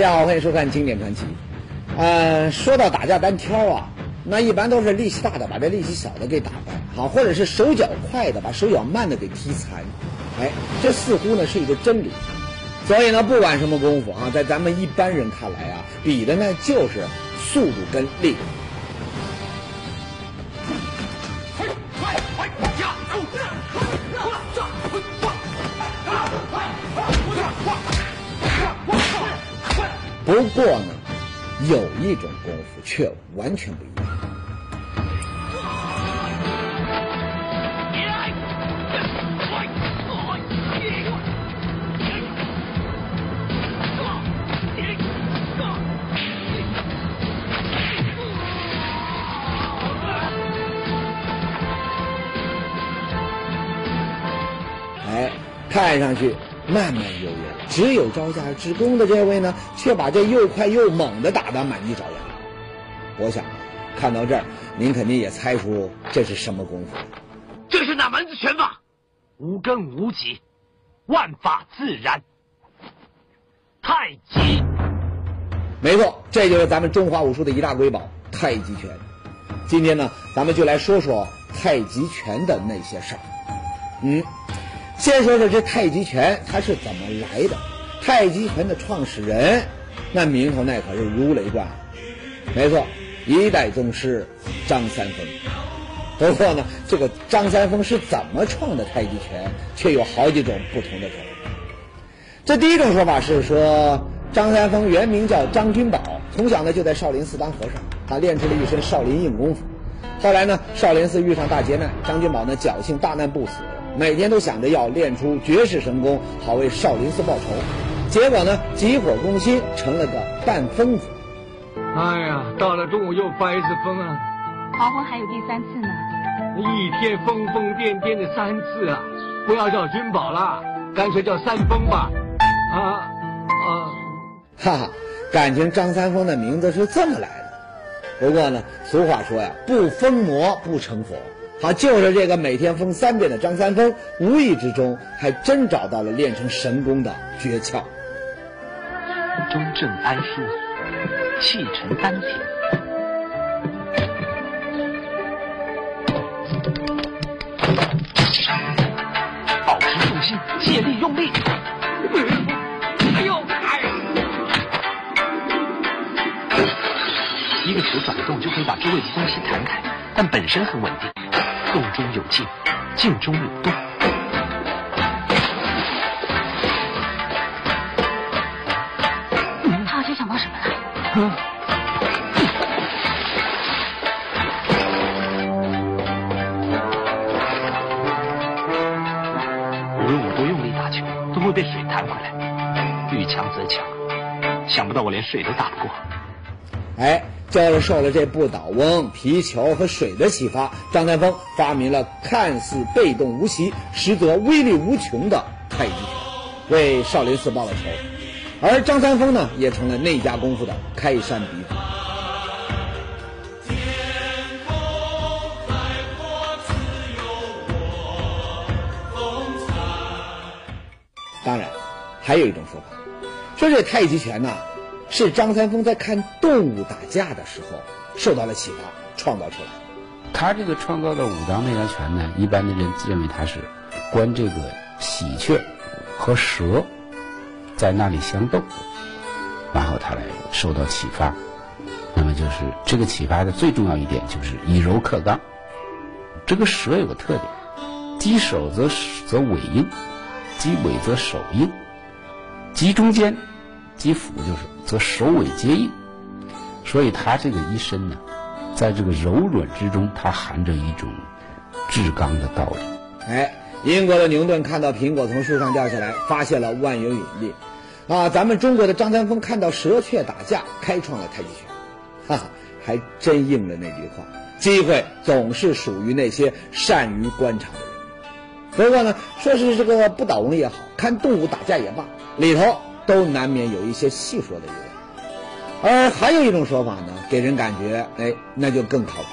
大家好，欢迎收看《经典传奇》。呃，说到打架单挑啊，那一般都是力气大的把这力气小的给打败，好，或者是手脚快的把手脚慢的给踢残。哎，这似乎呢是一个真理。所以呢，不管什么功夫啊，在咱们一般人看来啊，比的呢就是速度跟力。不过呢，有一种功夫却完全不一样。哎，看上去慢慢悠悠，只有招架之功的这位呢，却把这又快又猛的打得满地找牙。我想，看到这儿，您肯定也猜出这是什么功夫。这是哪门子拳法？无根无极，万法自然。太极。没错，这就是咱们中华武术的一大瑰宝——太极拳。今天呢，咱们就来说说太极拳的那些事儿。嗯。先说说这太极拳它是怎么来的？太极拳的创始人，那名头那可是如雷贯耳。没错，一代宗师张三丰。不过呢，这个张三丰是怎么创的太极拳，却有好几种不同的说法。这第一种说法是说，张三丰原名叫张君宝，从小呢就在少林寺当和尚，他练出了一身少林硬功夫。后来呢，少林寺遇上大劫难，张君宝呢侥幸大难不死。每天都想着要练出绝世神功，好为少林寺报仇。结果呢，急火攻心，成了个半疯子。哎呀，到了中午又发一次疯啊！黄昏还有第三次呢。一天疯疯癫癫的三次啊！不要叫君宝了，干脆叫三疯吧。啊啊！哈哈，感情张三丰的名字是这么来的。不过呢，俗话说呀，不疯魔不成佛。好，就是这个每天疯三遍的张三丰，无意之中还真找到了练成神功的诀窍。中正安舒，气沉丹田，保持重心，借力用力。哎呦，哎！一个球转动就可以把周围的东西弹开，但本身很稳定。动中有静，静中有动。他好像想到什么了。无论我多用力打球，都会被水弹回来。遇强则强，想不到我连水都打不过。哎。就是受了这不倒翁、皮球和水的启发，张三丰发明了看似被动无奇，实则威力无穷的太极拳，为少林寺报了仇。而张三丰呢，也成了那家功夫的开山鼻祖。当然，还有一种说法，说这太极拳呢。是张三丰在看动物打架的时候受到了启发，创造出来的。他这个创造的武当内家拳呢，一般的人认为他是观这个喜鹊和蛇在那里相斗，然后他来受到启发。那么就是这个启发的最重要一点就是以柔克刚。这个蛇有个特点，击手则则尾硬，击尾则手硬，击中间。肌腹就是则首尾皆硬，所以他这个一身呢，在这个柔软之中，它含着一种至刚的道理。哎，英国的牛顿看到苹果从树上掉下来，发现了万有引力。啊，咱们中国的张三丰看到蛇雀打架，开创了太极拳。哈哈，还真应了那句话：机会总是属于那些善于观察的人。不过呢，说是这个不倒翁也好看动物打架也罢，里头。都难免有一些细说的余味，而还有一种说法呢，给人感觉，哎，那就更靠谱。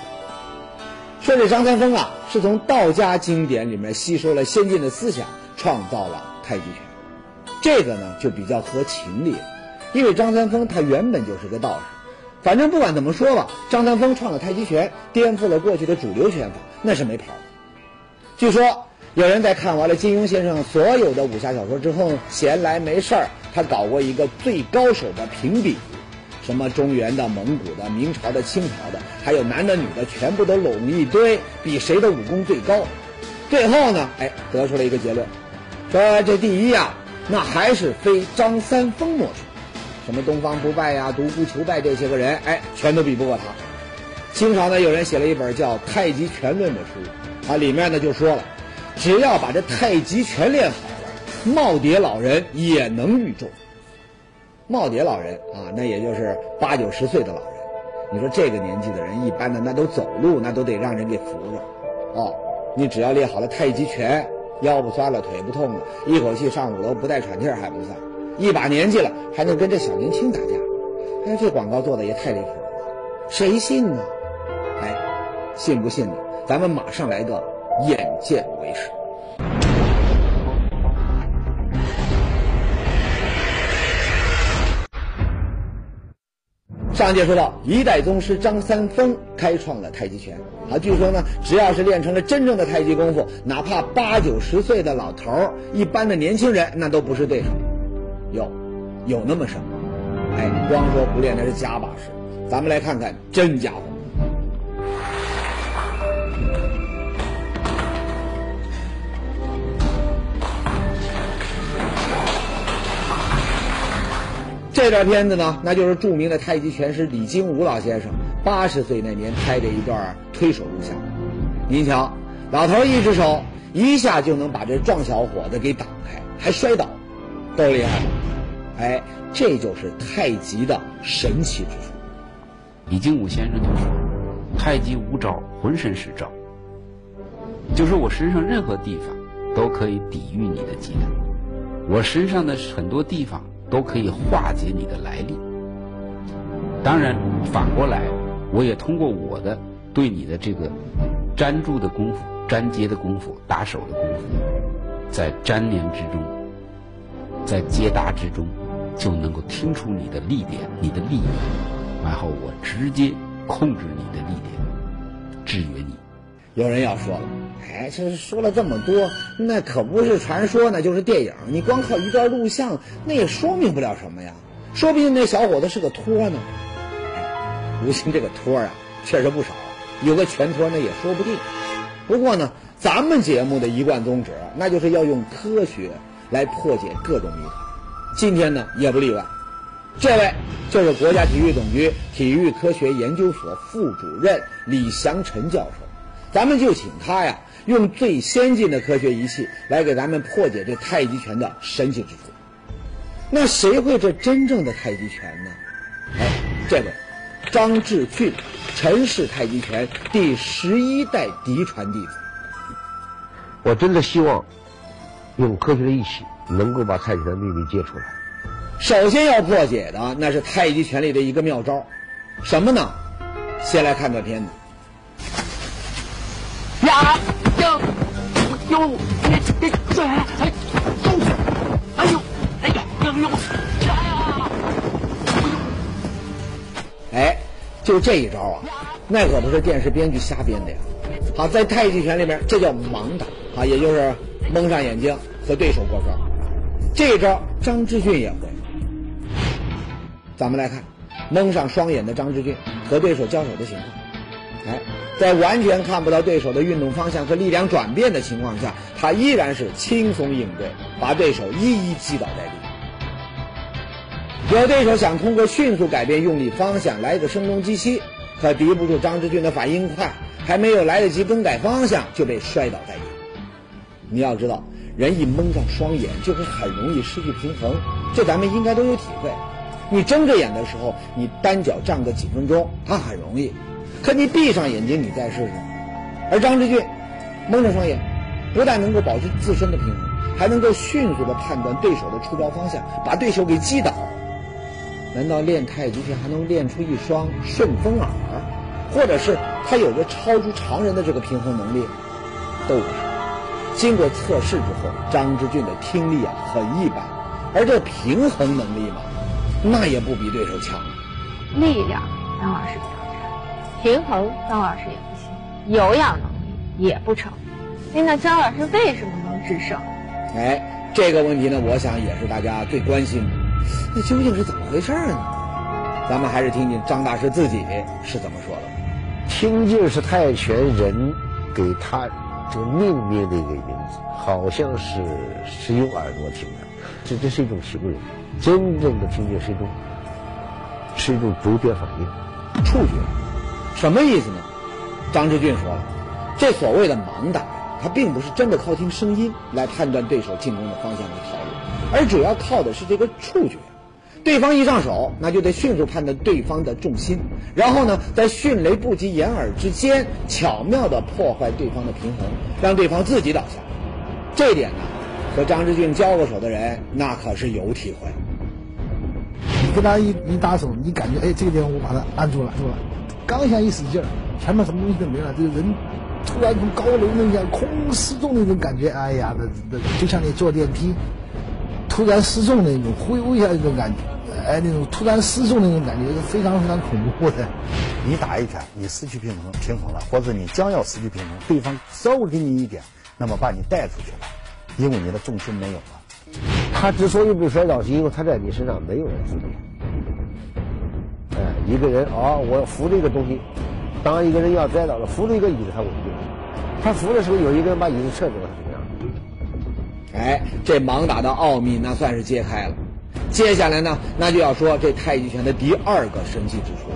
说这张三丰啊，是从道家经典里面吸收了先进的思想，创造了太极拳。这个呢，就比较合情理。因为张三丰他原本就是个道士。反正不管怎么说吧，张三丰创了太极拳，颠覆了过去的主流拳法，那是没跑。据说有人在看完了金庸先生所有的武侠小说之后，闲来没事儿，他搞过一个最高手的评比，什么中原的、蒙古的、明朝的、清朝的，还有男的女的，全部都拢一堆，比谁的武功最高。最后呢，哎，得出了一个结论，说这第一呀，那还是非张三丰莫属。什么东方不败呀、独孤求败这些个人，哎，全都比不过他。清朝呢，有人写了一本叫《太极拳论》的书，啊，里面呢就说了，只要把这太极拳练好，耄耋老人也能御众。耄耋老人啊，那也就是八九十岁的老人。你说这个年纪的人，一般的那都走路，那都得让人给扶着。哦，你只要练好了太极拳，腰不酸了，腿不痛了，一口气上五楼不带喘气儿还不算。一把年纪了，还能跟这小年轻打架，哎，这广告做的也太离谱了，谁信呢？哎，信不信呢？咱们马上来个眼见为实。上节说到，一代宗师张三丰开创了太极拳啊。据说呢，只要是练成了真正的太极功夫，哪怕八九十岁的老头儿，一般的年轻人那都不是对手。有，有那么神？哎，光说不练那是假把式。咱们来看看真家伙。这段片子呢，那就是著名的太极拳师李金武老先生八十岁那年拍的一段推手录像。您瞧，老头一只手一下就能把这壮小伙子给挡开，还摔倒，够厉害。哎，这就是太极的神奇之处。李金武先生就说：“太极无招，浑身是招。就是我身上任何地方都可以抵御你的忌惮，我身上的很多地方都可以化解你的来历。当然，反过来，我也通过我的对你的这个粘住的功夫、粘接的功夫、打手的功夫，在粘连之中，在接搭之中。”就能够听出你的力点、你的力，然后我直接控制你的力点，制约你。有人要说了，哎，这说了这么多，那可不是传说，那就是电影。你光靠一段录像，那也说明不了什么呀。说不定那小伙子是个托呢。哎，如今这个托啊，确实不少，有个全托那也说不定。不过呢，咱们节目的一贯宗旨，那就是要用科学来破解各种谜团。今天呢也不例外，这位就是国家体育总局体育科学研究所副主任李祥臣教授，咱们就请他呀，用最先进的科学仪器来给咱们破解这太极拳的神奇之处。那谁会这真正的太极拳呢？哎，这位张志俊，陈氏太极拳第十一代嫡传弟子。我真的希望用科学的仪器。能够把太极拳的秘密揭出来。首先要破解的那是太极拳里的一个妙招，什么呢？先来看段片子。呀哟哟，哎哎这哎哎呦哎呦哎呀哎呦！哎，就这一招啊，那可不是电视编剧瞎编的呀。好，在太极拳里面，这叫盲打啊，也就是蒙上眼睛和对手过招。这一招张之俊也会。咱们来看，蒙上双眼的张之俊和对手交手的情况。哎，在完全看不到对手的运动方向和力量转变的情况下，他依然是轻松应对，把对手一一击倒在地。有对手想通过迅速改变用力方向来个声东击西，可敌不住张志俊的反应快，还没有来得及更改方向就被摔倒在地。你要知道。人一蒙上双眼，就会很容易失去平衡，这咱们应该都有体会。你睁着眼的时候，你单脚站个几分钟，它很容易；可你闭上眼睛，你再试试。而张之俊蒙着双眼，不但能够保持自身的平衡，还能够迅速的判断对手的出招方向，把对手给击倒。难道练太极拳还能练出一双顺风耳，或者是他有着超出常人的这个平衡能力？都不是。经过测试之后，张之俊的听力啊很一般，而这平衡能力嘛，那也不比对手强。力量张老师比较差，平衡张老师也不行，有氧能力也不成。哎，那张老师为什么能制胜？哎，这个问题呢，我想也是大家最关心的。那究竟是怎么回事呢？咱们还是听听张大师自己是怎么说的。听劲是泰拳人给他这个命名的一个名字，好像是是用耳朵听的，这这是一种形容。真正的听觉是一种是一种主觉反应，触觉，什么意思呢？张志俊说了，这所谓的盲打，他并不是真的靠听声音来判断对手进攻的方向和套路，而主要靠的是这个触觉。对方一上手，那就得迅速判断对方的重心，然后呢，在迅雷不及掩耳之间，巧妙地破坏对方的平衡，让对方自己倒下。这点呢，和张志俊交过手的人，那可是有体会。你跟他一一打手，你感觉哎，这个地方我把他按住了，住了，刚想一使劲儿，前面什么东西都没了，这个人突然从高楼那样空失重那种感觉，哎呀，那那就像你坐电梯突然失重那种忽悠一下那种感觉。哎，那种突然失重那种感觉是非常非常恐怖的。你打一拳，你失去平衡平衡了，或者你将要失去平衡，对方稍微给你一点，那么把你带出去了，因为你的重心没有了。他之所以被摔倒，是因为他在你身上没有人支点。哎，一个人啊，我扶着一个东西，当一个人要摔倒了，扶着一个椅子，他稳定。他扶的时候，有一个人把椅子撤走，了怎么样？哎，这盲打的奥秘那算是揭开了。接下来呢，那就要说这太极拳的第二个神奇之处，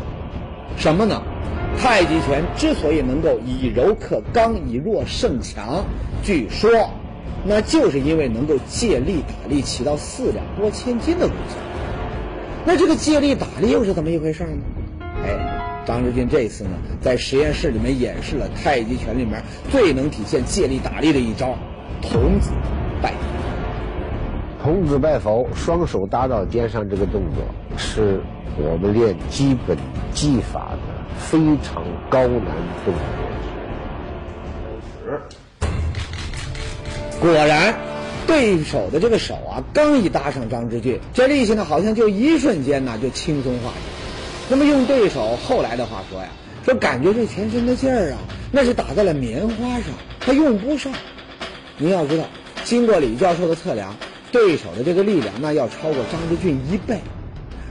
什么呢？太极拳之所以能够以柔克刚，以弱胜强，据说，那就是因为能够借力打力，起到四两拨千斤的功效。那这个借力打力又是怎么一回事呢？哎，张志军这次呢，在实验室里面演示了太极拳里面最能体现借力打力的一招——童子拜。童子拜佛，双手搭到肩上，这个动作是我们练基本技法的非常高难动作。果然，对手的这个手啊，刚一搭上张之俊，这力气呢，好像就一瞬间呢就轻松化解。那么用对手后来的话说呀，说感觉这全身的劲儿啊，那是打在了棉花上，他用不上。您要知道，经过李教授的测量。对手的这个力量，那要超过张之俊一倍，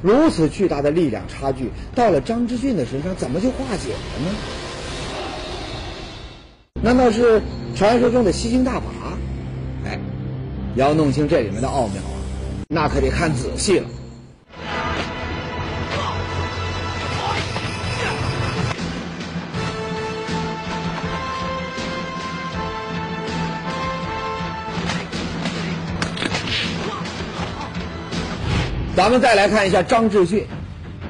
如此巨大的力量差距，到了张之俊的身上，怎么就化解了呢？难道是传说中的吸星大法？要弄清这里面的奥妙啊，那可得看仔细了。咱们再来看一下张志俊，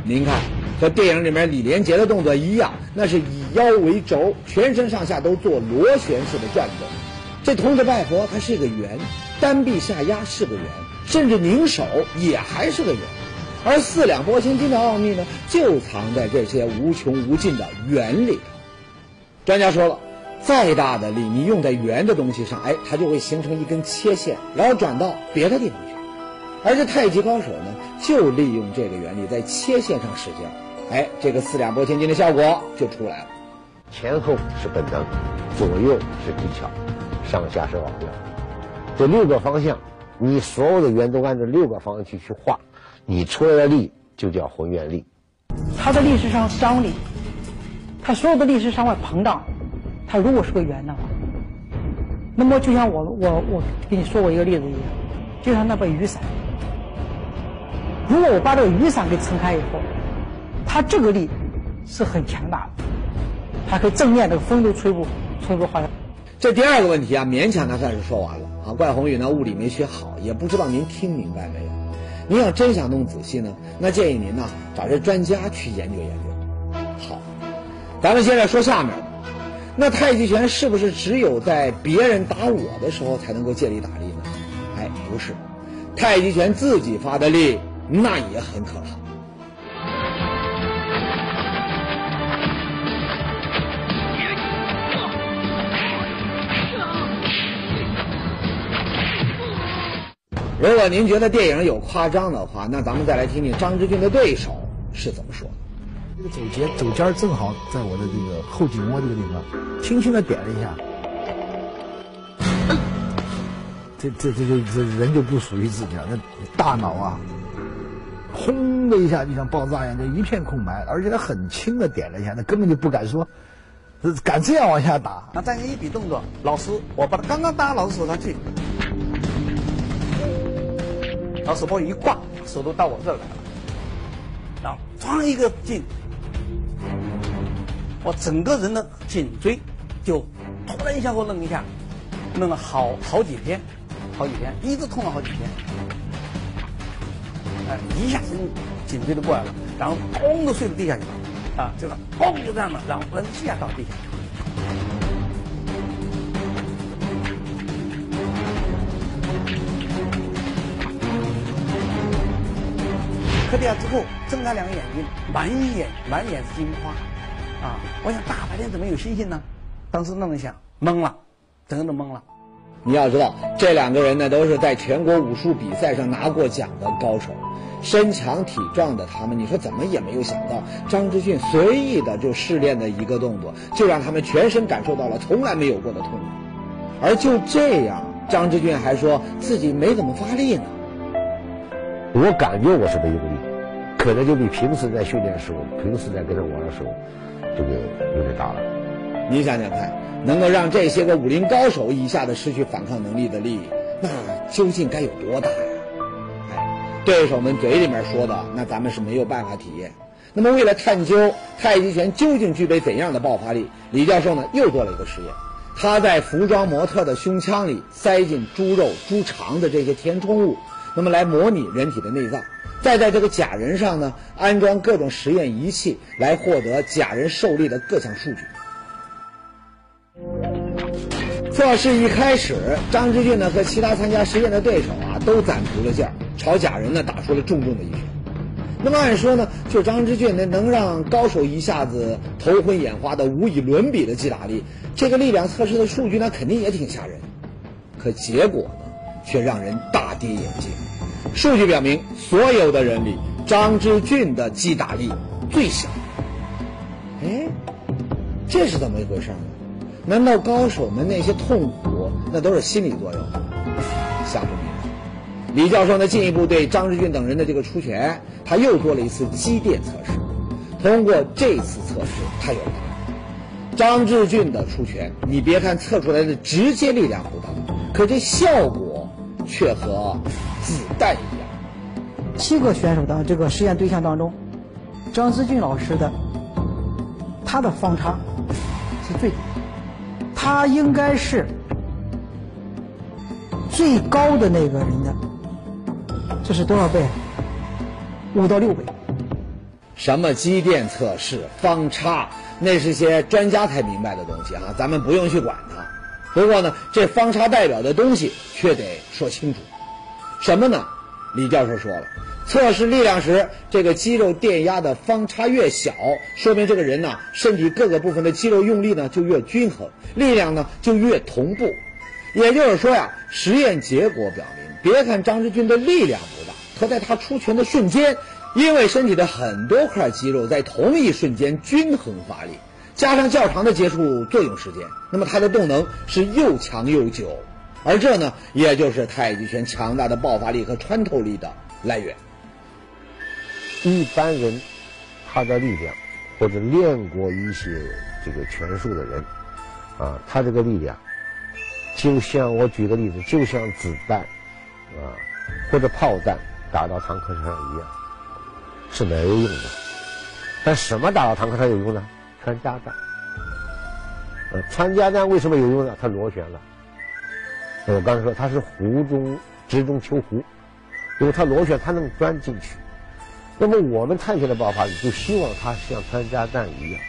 您看和电影里面李连杰的动作一样，那是以腰为轴，全身上下都做螺旋式的转动。这童子拜佛它是一个圆，单臂下压是个圆，甚至拧手也还是个圆。而四两拨千斤的奥秘呢，就藏在这些无穷无尽的圆里。专家说了，再大的力，你用在圆的东西上，哎，它就会形成一根切线，然后转到别的地方去。而这太极高手呢，就利用这个原理在切线上使劲，哎，这个四两拨千斤的效果就出来了。前后是本能，左右是技巧，上下是奥妙。这六个方向，你所有的圆都按照六个方向去去画，你出来的力就叫浑圆力。它的力是向张力，它所有的力是向外膨胀。它如果是个圆的话，那么就像我我我给你说过一个例子一样，就像那把雨伞。如果我把这个雨伞给撑开以后，它这个力是很强大的，它可以正面这个风都吹不吹不坏。这第二个问题啊，勉强他算是说完了啊。怪宏宇呢，物理没学好，也不知道您听明白没有。您要真想弄仔细呢，那建议您呢找这专家去研究研究。好，咱们现在说下面，那太极拳是不是只有在别人打我的时候才能够借力打力呢？哎，不是，太极拳自己发的力。那也很可怕。如果您觉得电影有夸张的话，那咱们再来听听张之俊的对手是怎么说的。这个走尖走尖儿正好在我的这个后颈窝这个地方，轻轻的点了一下，这这这就这人就不属于自己了，那大脑啊，轰的一下就像爆炸一样，就一片空白，而且他很轻的点了一下，那根本就不敢说，敢这样往下打。那再一比动作，老师，我把他刚刚搭老师手上去，然后手包一挂，手都到我这来了，然后装一个劲。我整个人的颈椎就突然一下给我愣一下，愣了好好几天，好几天，一直痛了好几天。哎，一下子颈椎都过来了，然后咣都睡到地下去了，啊，这个咣就这样了，然后人一下倒地下。磕地下之后，睁开两个眼睛，满眼满眼是金花。啊！我想大白天怎么有星星呢？当时那么想，懵了，整个都懵了。你要知道，这两个人呢都是在全国武术比赛上拿过奖的高手，身强体壮的他们，你说怎么也没有想到，张之俊随意的就试练的一个动作，就让他们全身感受到了从来没有过的痛苦。而就这样，张之俊还说自己没怎么发力呢。我感觉我是没用力，可能就比平时在训练的时候，平时在跟他玩的时候。这个有点大了，你想想看，能够让这些个武林高手一下子失去反抗能力的力，那究竟该有多大呀？哎，对手们嘴里面说的，那咱们是没有办法体验。那么为了探究太极拳究竟具备怎样的爆发力，李教授呢又做了一个实验，他在服装模特的胸腔里塞进猪肉、猪肠的这些填充物，那么来模拟人体的内脏。再在这个假人上呢安装各种实验仪器，来获得假人受力的各项数据。测试一开始，张之俊呢和其他参加实验的对手啊都攒足了劲儿，朝假人呢打出了重重的一拳。那么按说呢，就张之俊那能让高手一下子头昏眼花的无以伦比的击打力，这个力量测试的数据呢肯定也挺吓人。可结果呢，却让人大跌眼镜。数据表明，所有的人里，张之俊的击打力最小。哎，这是怎么一回事呢？难道高手们那些痛苦，那都是心理作用？想不明白。李教授呢，进一步对张之俊等人的这个出拳，他又做了一次肌电测试。通过这次测试，他有了：张之俊的出拳，你别看测出来的直接力量不大，可这效果却和……子弹一样。七个选手的这个实验对象当中，张之俊老师的他的方差是最低，他应该是最高的那个人的，这是多少倍？五到六倍。什么机电测试、方差，那是些专家才明白的东西啊，咱们不用去管它。不过呢，这方差代表的东西却得说清楚。什么呢？李教授说了，测试力量时，这个肌肉电压的方差越小，说明这个人呢，身体各个部分的肌肉用力呢就越均衡，力量呢就越同步。也就是说呀，实验结果表明，别看张志军的力量不大，可在他出拳的瞬间，因为身体的很多块肌肉在同一瞬间均衡发力，加上较长的接触作用时间，那么它的动能是又强又久。而这呢，也就是太极拳强大的爆发力和穿透力的来源。一般人他的力量，或者练过一些这个拳术的人，啊，他这个力量，就像我举个例子，就像子弹，啊，或者炮弹打到坦克车上一样，是没有用的。但什么打到坦克上有用呢？穿夹弹。呃，穿夹弹为什么有用呢？它螺旋了。我刚才说它是湖中直中求湖，因为它螺旋，它能钻进去。那么我们探险的爆发力就希望它像穿夹弹一样，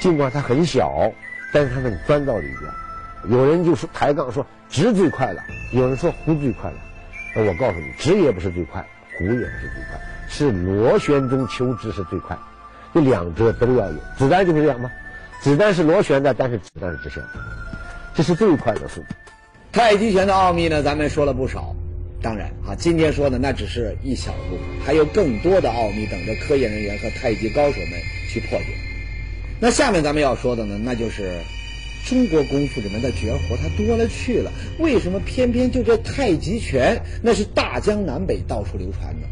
尽管它很小，但是它能钻到里边。有人就说抬杠说直最快了，有人说湖最快了。那我告诉你，直也不是最快，湖也不是最快，是螺旋中求直是最快。这两者都要有。子弹就是这样吗？子弹是螺旋的，但是子弹是直线的，这是最快的速度。太极拳的奥秘呢，咱们说了不少。当然啊，今天说的那只是一小部分，还有更多的奥秘等着科研人员和太极高手们去破解。那下面咱们要说的呢，那就是中国功夫里面的绝活，它多了去了，为什么偏偏就这太极拳那是大江南北到处流传呢？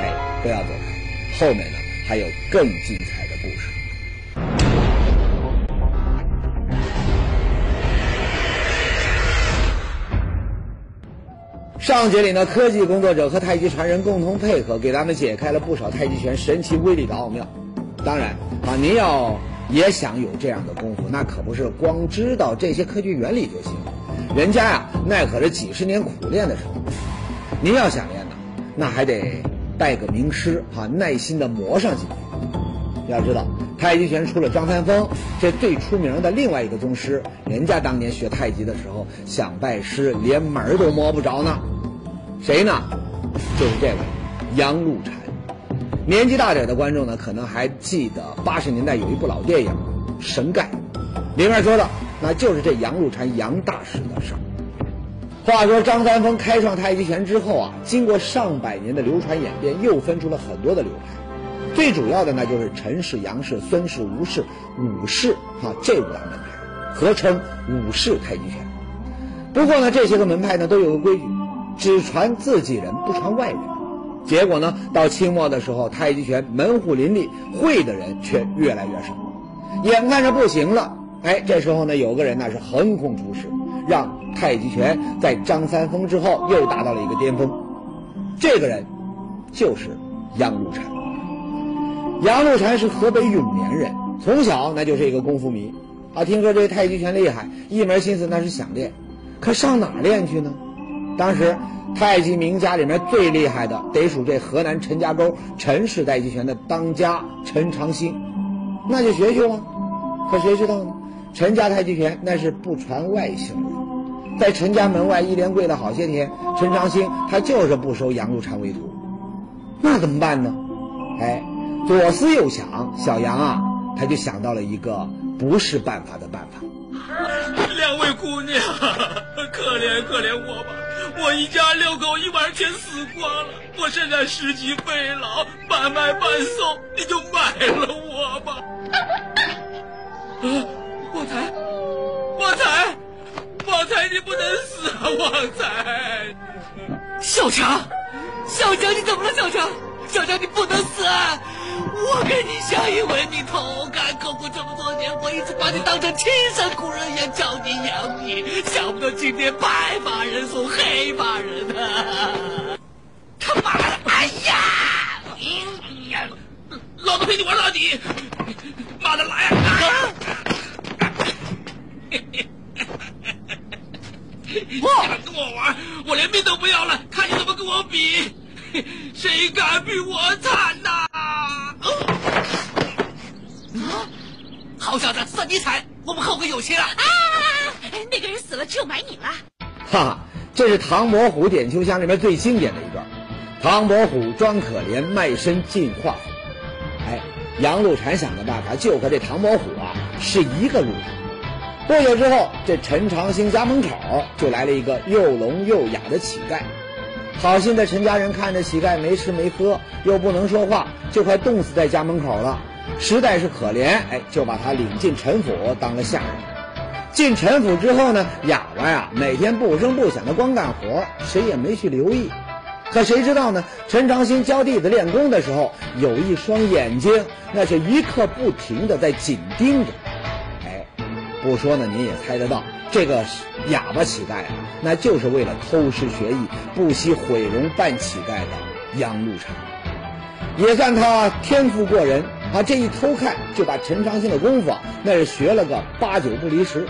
哎，不要走开，后面呢还有更精彩的故事。上节里呢，科技工作者和太极传人共同配合，给咱们解开了不少太极拳神奇威力的奥妙。当然啊，您要也想有这样的功夫，那可不是光知道这些科学原理就行。人家呀，那可是几十年苦练的成果。您要想练呢，那还得拜个名师啊，耐心的磨上几年。要知道，太极拳除了张三丰这最出名的另外一个宗师，人家当年学太极的时候想拜师，连门都摸不着呢。谁呢？就是这位杨露禅。年纪大点的观众呢，可能还记得八十年代有一部老电影《神盖》，里面说的那就是这杨露禅杨大师的事。话说张三丰开创太极拳之后啊，经过上百年的流传演变，又分出了很多的流派。最主要的呢就是陈氏、杨氏、孙氏、吴氏、武氏哈这五大门派，合称武氏太极拳。不过呢，这些个门派呢都有个规矩。只传自己人，不传外人。结果呢，到清末的时候，太极拳门户林立，会的人却越来越少。眼看着不行了，哎，这时候呢，有个人那是横空出世，让太极拳在张三丰之后又达到了一个巅峰。这个人就是杨露禅。杨露禅是河北永年人，从小那就是一个功夫迷啊。听说这太极拳厉害，一门心思那是想练，可上哪练去呢？当时太极名家里面最厉害的，得数这河南陈家沟陈氏太极拳的当家陈长兴，那就学去了。可谁知道呢？陈家太极拳那是不传外姓的，在陈家门外一连跪了好些天，陈长兴他就是不收杨露禅为徒。那怎么办呢？哎，左思右想，小杨啊，他就想到了一个不是办法的办法。两位姑娘，可怜可怜我吧！我一家六口一晚全死光了，我现在十级肺痨，半卖半送，你就买了我吧。啊，旺财，旺财，旺财，你不能死啊！旺财，小强，小强，你怎么了？小强，小强，你不能死啊！我跟你相依为命，同甘共苦这么多年，我一直把你当成亲生骨肉一样教你养你，想不到今天白发人送黑发人啊！他妈的，哎呀，哎呀，老子陪你玩到底！妈的，来呀！敢跟我玩，我连命都不要了，看你怎么跟我比！谁敢比我惨呐？啊！好小子，算你惨！我们后会有期了。啊！那个人死了，只有买你了。哈哈，这是唐伯虎点秋香里面最经典的一段。唐伯虎装可怜，卖身进画府。哎，杨露禅想的办法就和这唐伯虎啊是一个路子。不久之后，这陈长兴家门口就来了一个又聋又哑的乞丐。好心的陈家人看着乞丐没吃没喝，又不能说话，就快冻死在家门口了，实在是可怜，哎，就把他领进陈府当了下人。进陈府之后呢，哑巴呀每天不声不响的光干活，谁也没去留意。可谁知道呢？陈长兴教弟子练功的时候，有一双眼睛，那是一刻不停的在紧盯着。不说呢，您也猜得到。这个哑巴乞丐啊，那就是为了偷师学艺，不惜毁容扮乞丐的杨露禅，也算他天赋过人啊！这一偷看就把陈长兴的功夫，那是学了个八九不离十。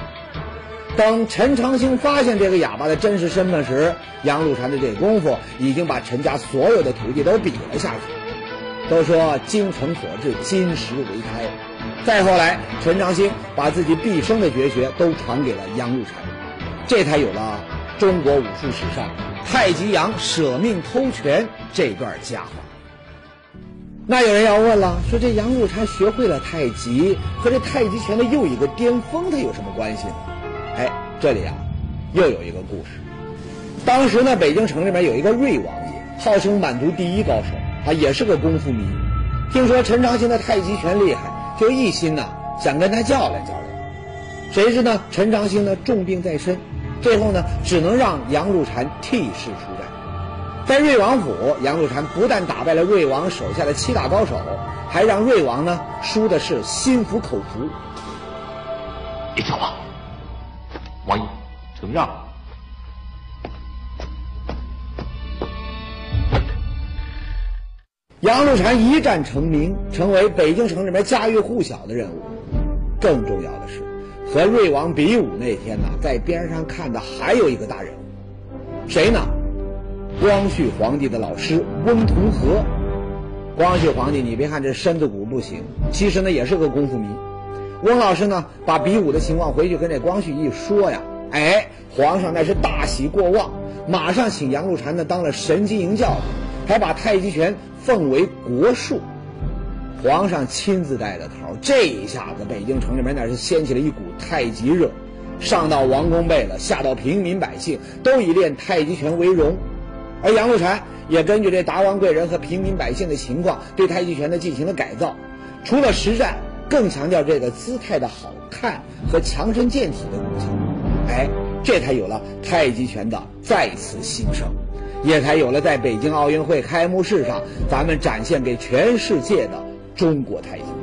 等陈长兴发现这个哑巴的真实身份时，杨露禅的这功夫已经把陈家所有的徒弟都比了下去。都说精诚所至，金石为开。再后来，陈长兴把自己毕生的绝学都传给了杨露禅，这才有了中国武术史上太极杨舍命偷拳这段佳话。那有人要问了，说这杨露禅学会了太极，和这太极拳的又一个巅峰，它有什么关系呢？哎，这里啊，又有一个故事。当时呢，北京城里面有一个瑞王爷，号称满族第一高手，啊，也是个功夫迷。听说陈长兴的太极拳厉害，就一心呐想跟他较量较量。谁知呢，陈长兴呢重病在身，最后呢只能让杨露禅替世出战。在瑞王府，杨露禅不但打败了瑞王手下的七大高手，还让瑞王呢输的是心服口服。别讲话，王爷，承让。杨露禅一战成名，成为北京城里面家喻户晓的人物。更重要的是，和瑞王比武那天呢，在边上看的还有一个大人物，谁呢？光绪皇帝的老师翁同龢。光绪皇帝，你别看这身子骨不行，其实呢也是个功夫迷。翁老师呢，把比武的情况回去跟这光绪一说呀，哎，皇上那是大喜过望，马上请杨露禅呢当了神机营教，还把太极拳奉为国术。皇上亲自带的头，这一下子北京城里面那是掀起了一股太极热，上到王公贝勒，下到平民百姓，都以练太极拳为荣。而杨露禅也根据这达官贵人和平民百姓的情况，对太极拳呢进行了改造，除了实战，更强调这个姿态的好看和强身健体的功效。哎，这才有了太极拳的再次兴盛，也才有了在北京奥运会开幕式上咱们展现给全世界的中国太极。